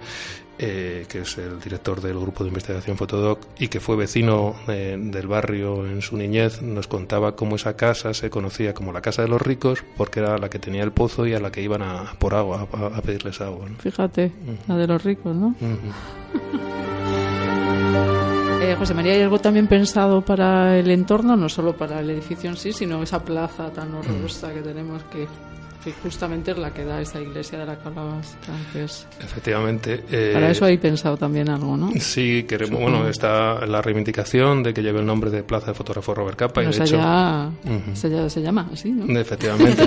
eh, que es el director del grupo de investigación Fotodoc y que fue vecino eh, del barrio en su niñez, nos contaba cómo esa casa se conocía como la casa de los ricos porque era la que tenía el pozo y a la que iban a, por agua, a, pedirles agua. Fíjate, la de los ricos, ¿no? Eh, José María, ¿hay algo también pensado para el entorno, no solo para el edificio en sí, sino esa plaza tan horrorosa que tenemos que justamente es la que da esa iglesia de la que hablabas Efectivamente. Eh, Para eso hay pensado también algo, ¿no? Sí, queremos, bueno, está la reivindicación de que lleve el nombre de Plaza de Fotógrafo Robert Capa. y de hecho, ya, se, llama así, ¿no? Efectivamente.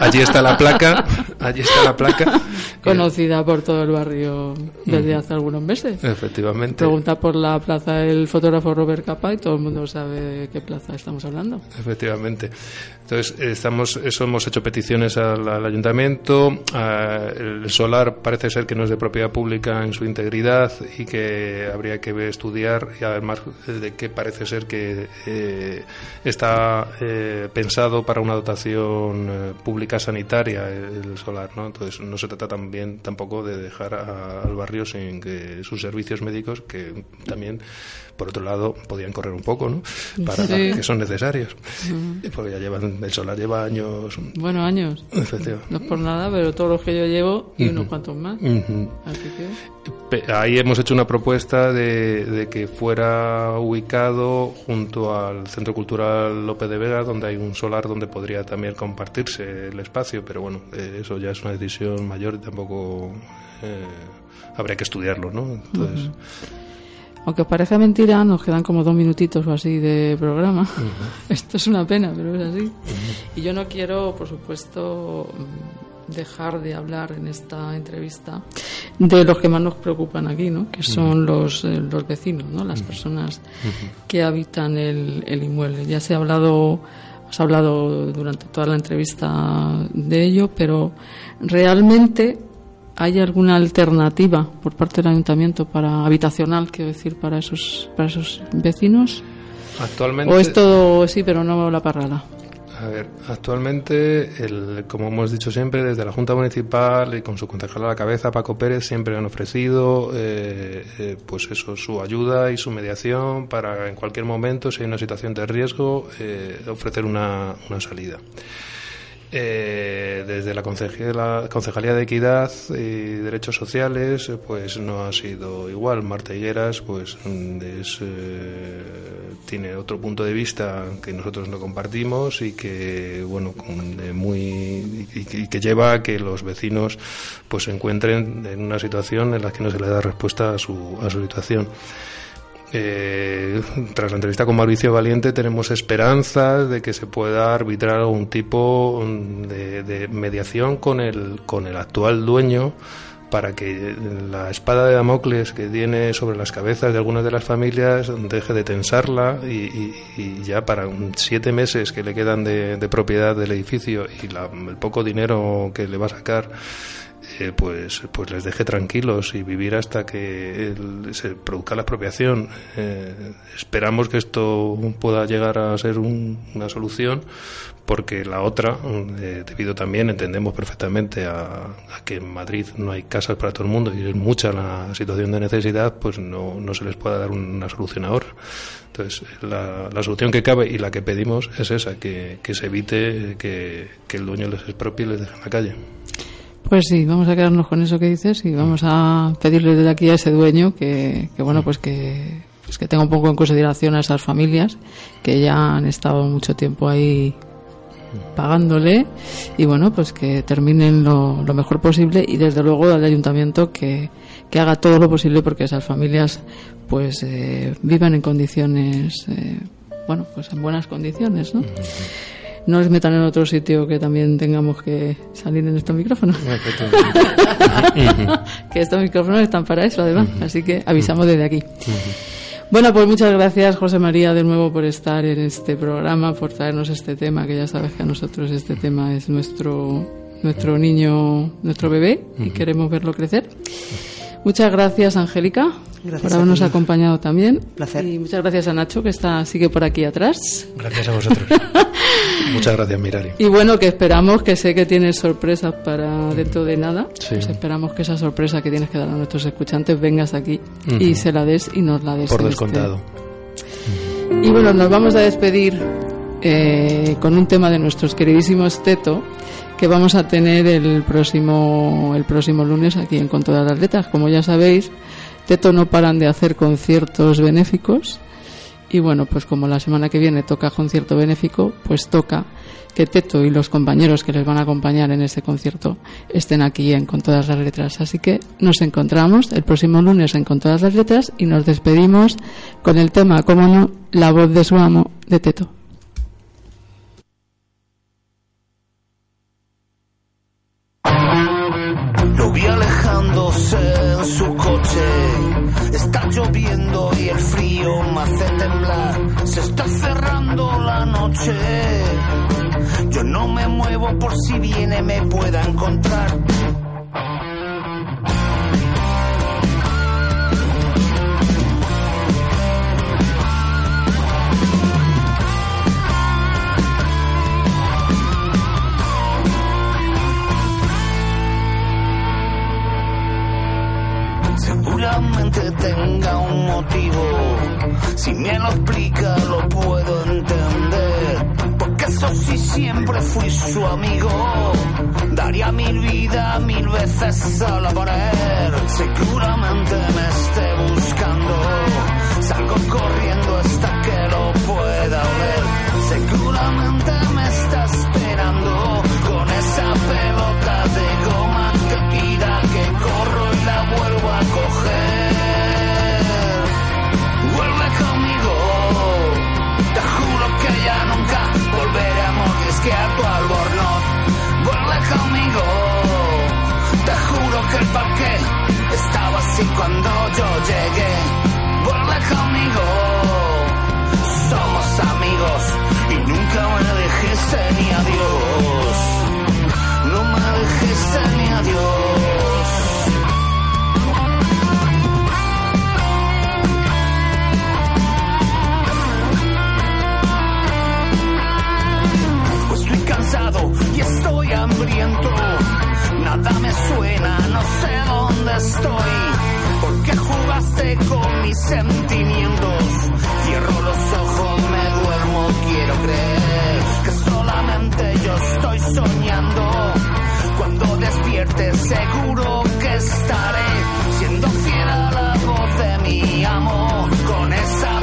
allí está la placa, allí está la placa. Conocida por todo el barrio desde hace algunos meses. Efectivamente. Pregunta por la plaza del fotógrafo Robert Capa y todo el mundo sabe de qué plaza estamos hablando. Efectivamente. Entonces, estamos, eso hemos hecho peticiones al ayuntamiento. Eh, el solar parece ser que no es de propiedad pública en su integridad y que habría que estudiar y además de que parece ser que eh, está eh, pensado para una dotación pública sanitaria el solar, ¿no? Entonces no se trata también tampoco de dejar al barrio sin que sus servicios médicos que también por otro lado podían correr un poco, ¿no? Para que son necesarios. Porque ya llevan el solar lleva años. Bueno, años. No es por nada, pero todos los que yo llevo y unos cuantos más. Ahí hemos hecho una propuesta de, que fuera ubicado junto al Centro Cultural López de Vega, donde hay un solar donde podría también compartirse el espacio, pero bueno, eh, eso ya es una decisión mayor y tampoco eh, habría que estudiarlo, ¿no? Entonces. Aunque parezca mentira, nos quedan como dos minutitos o así de programa. Esto es una pena, pero es así. Y yo no quiero, por supuesto, dejar de hablar en esta entrevista de los que más nos preocupan aquí, ¿no? que son los, eh, los vecinos, ¿no? las personas que habitan el, el inmueble. Ya se ha hablado, has hablado durante toda la entrevista de ello, pero realmente ¿Hay alguna alternativa por parte del ayuntamiento para habitacional, quiero decir, para esos para esos vecinos? Actualmente. ¿O es todo sí, pero no la parrala? A ver, actualmente, el, como hemos dicho siempre, desde la Junta Municipal y con su concejal a la cabeza, Paco Pérez, siempre han ofrecido eh, eh, pues eso, su ayuda y su mediación para en cualquier momento, si hay una situación de riesgo, eh, ofrecer una, una salida. Eh, desde la Concejalía, de Equidad y Derechos Sociales, eh, pues no ha sido igual. Marta Higueras, pues eh, tiene otro punto de vista que nosotros no compartimos y que, bueno, muy y, que lleva a que los vecinos, pues se encuentren en una situación en la que no se le da respuesta a su, a su situación. Eh, tras la entrevista con Mauricio Valiente tenemos esperanzas de que se pueda arbitrar algún tipo de, mediación con el, con el actual dueño para que la espada de Damocles que tiene sobre las cabezas de algunas de las familias deje de tensarla y, ya para siete meses que le quedan de, propiedad del edificio y el poco dinero que le va a sacar eh, pues, pues les deje tranquilos y vivir hasta que se produzca la expropiación. Eh, esperamos que esto pueda llegar a ser una solución porque la otra, eh, debido también, entendemos perfectamente a, que en Madrid no hay casas para todo el mundo y es mucha la situación de necesidad, pues no, no se les pueda dar una solución ahora. Entonces, la, la, solución que cabe y la que pedimos es esa, que, que se evite que, que el dueño les expropie y les deje en la calle. Pues sí, vamos a quedarnos con eso que dices y vamos a pedirle desde aquí a ese dueño que, bueno, pues que, pues que tenga un poco en consideración a esas familias que ya han estado mucho tiempo ahí pagándole y bueno, pues que terminen lo, mejor posible y desde luego al ayuntamiento que, que haga todo lo posible porque esas familias pues eh, vivan en condiciones, eh, bueno, pues en buenas condiciones, ¿no? No les metan en otro sitio que también tengamos que salir en estos micrófonos. que estos micrófonos están para eso, además. Así que avisamos desde aquí. Bueno, pues muchas gracias, José María, de nuevo por estar en este programa, por traernos este tema, que ya sabes que a nosotros este tema es nuestro, nuestro niño, nuestro bebé, y queremos verlo crecer. Muchas gracias, Angélica, por habernos acompañado también. Placer. Y muchas gracias a Nacho, que está sigue por aquí atrás. Gracias a vosotros. muchas gracias, Mirari. Y bueno, que esperamos, que sé que tienes sorpresas para dentro de nada. Pues esperamos que esa sorpresa que tienes que dar a nuestros escuchantes vengas aquí y se la des y nos la des. Por este descontado. Y bueno, nos vamos a despedir eh, con un tema de nuestros queridísimos Teto que vamos a tener el próximo, el próximo lunes aquí en Con todas las letras. Como ya sabéis, Teto no paran de hacer conciertos benéficos y bueno, pues como la semana que viene toca concierto benéfico, pues toca que Teto y los compañeros que les van a acompañar en ese concierto estén aquí en Con todas las letras. Así que nos encontramos el próximo lunes en Con todas las letras y nos despedimos con el tema, como no, la voz de su amo de Teto. En su coche. Está lloviendo y el frío me hace temblar. Se está cerrando la noche. Yo no me muevo por si viene me pueda encontrar. Si me lo explica lo puedo entender. Porque eso sí siempre fui su amigo. Daría mil vidas mil veces a la pared. Seguramente me esté buscando. Salgo corriendo hasta que lo pueda ver. Seguramente me está parque estaba así cuando yo llegué. Vuelve conmigo, somos amigos y nunca me dijiste ni adiós. No me dijiste ni adiós. Pues estoy cansado y estoy hambriento nada me suena, no sé dónde estoy. Porque jugaste con mis sentimientos. Cierro los ojos, me duermo, quiero creer que solamente yo estoy soñando. Cuando despierte seguro que estaré siendo fiel a la voz de mi amor con esa